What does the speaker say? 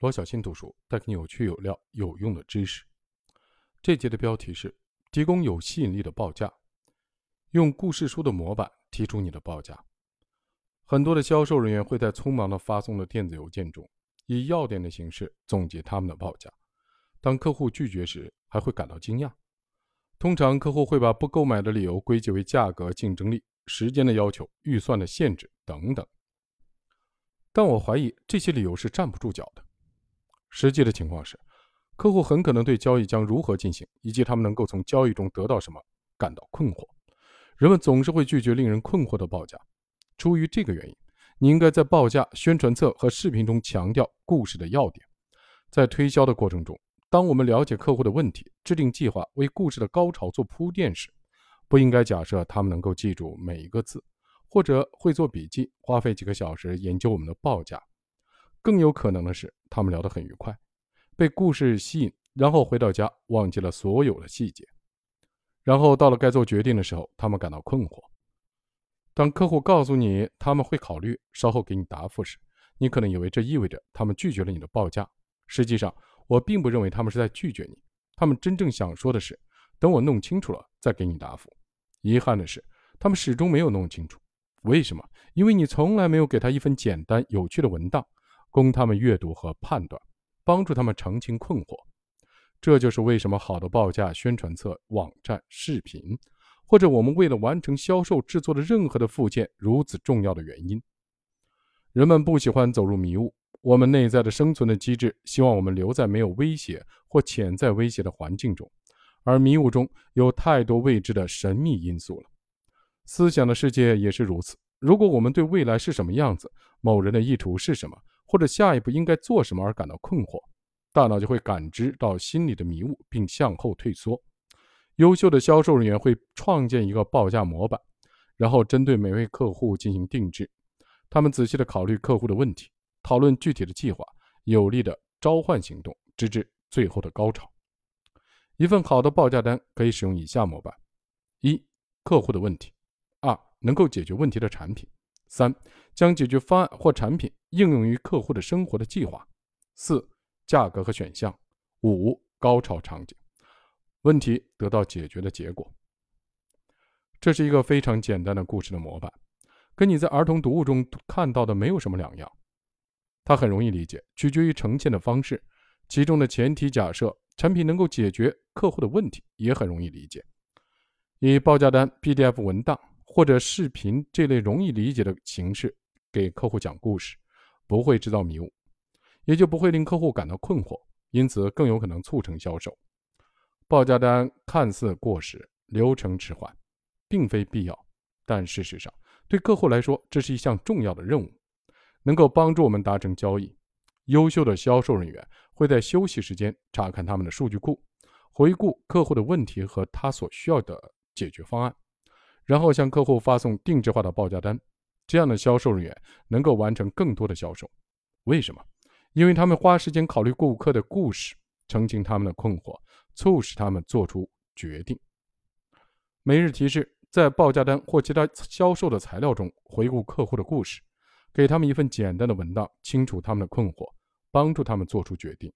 罗小新读书带给你有趣、有料、有用的知识。这节的标题是“提供有吸引力的报价”，用故事书的模板提出你的报价。很多的销售人员会在匆忙的发送的电子邮件中，以要点的形式总结他们的报价。当客户拒绝时，还会感到惊讶。通常，客户会把不购买的理由归结为价格、竞争力、时间的要求、预算的限制等等。但我怀疑这些理由是站不住脚的。实际的情况是，客户很可能对交易将如何进行，以及他们能够从交易中得到什么感到困惑。人们总是会拒绝令人困惑的报价。出于这个原因，你应该在报价、宣传册和视频中强调故事的要点。在推销的过程中，当我们了解客户的问题，制定计划，为故事的高潮做铺垫时，不应该假设他们能够记住每一个字，或者会做笔记，花费几个小时研究我们的报价。更有可能的是，他们聊得很愉快，被故事吸引，然后回到家忘记了所有的细节，然后到了该做决定的时候，他们感到困惑。当客户告诉你他们会考虑稍后给你答复时，你可能以为这意味着他们拒绝了你的报价。实际上，我并不认为他们是在拒绝你，他们真正想说的是：“等我弄清楚了再给你答复。”遗憾的是，他们始终没有弄清楚。为什么？因为你从来没有给他一份简单有趣的文档。供他们阅读和判断，帮助他们澄清困惑。这就是为什么好的报价、宣传册、网站、视频，或者我们为了完成销售制作的任何的附件如此重要的原因。人们不喜欢走入迷雾，我们内在的生存的机制希望我们留在没有威胁或潜在威胁的环境中，而迷雾中有太多未知的神秘因素了。思想的世界也是如此。如果我们对未来是什么样子，某人的意图是什么？或者下一步应该做什么而感到困惑，大脑就会感知到心里的迷雾，并向后退缩。优秀的销售人员会创建一个报价模板，然后针对每位客户进行定制。他们仔细地考虑客户的问题，讨论具体的计划，有力的召唤行动，直至最后的高潮。一份好的报价单可以使用以下模板：一、客户的问题；二、能够解决问题的产品。三、将解决方案或产品应用于客户的生活的计划。四、价格和选项。五、高潮场景，问题得到解决的结果。这是一个非常简单的故事的模板，跟你在儿童读物中看到的没有什么两样。它很容易理解，取决于呈现的方式。其中的前提假设产品能够解决客户的问题，也很容易理解。以报价单 PDF 文档。或者视频这类容易理解的形式给客户讲故事，不会制造迷雾，也就不会令客户感到困惑，因此更有可能促成销售。报价单看似过时、流程迟缓，并非必要，但事实上对客户来说，这是一项重要的任务，能够帮助我们达成交易。优秀的销售人员会在休息时间查看他们的数据库，回顾客户的问题和他所需要的解决方案。然后向客户发送定制化的报价单，这样的销售人员能够完成更多的销售。为什么？因为他们花时间考虑顾客的故事，澄清他们的困惑，促使他们做出决定。每日提示：在报价单或其他销售的材料中回顾客户的故事，给他们一份简单的文档，清楚他们的困惑，帮助他们做出决定。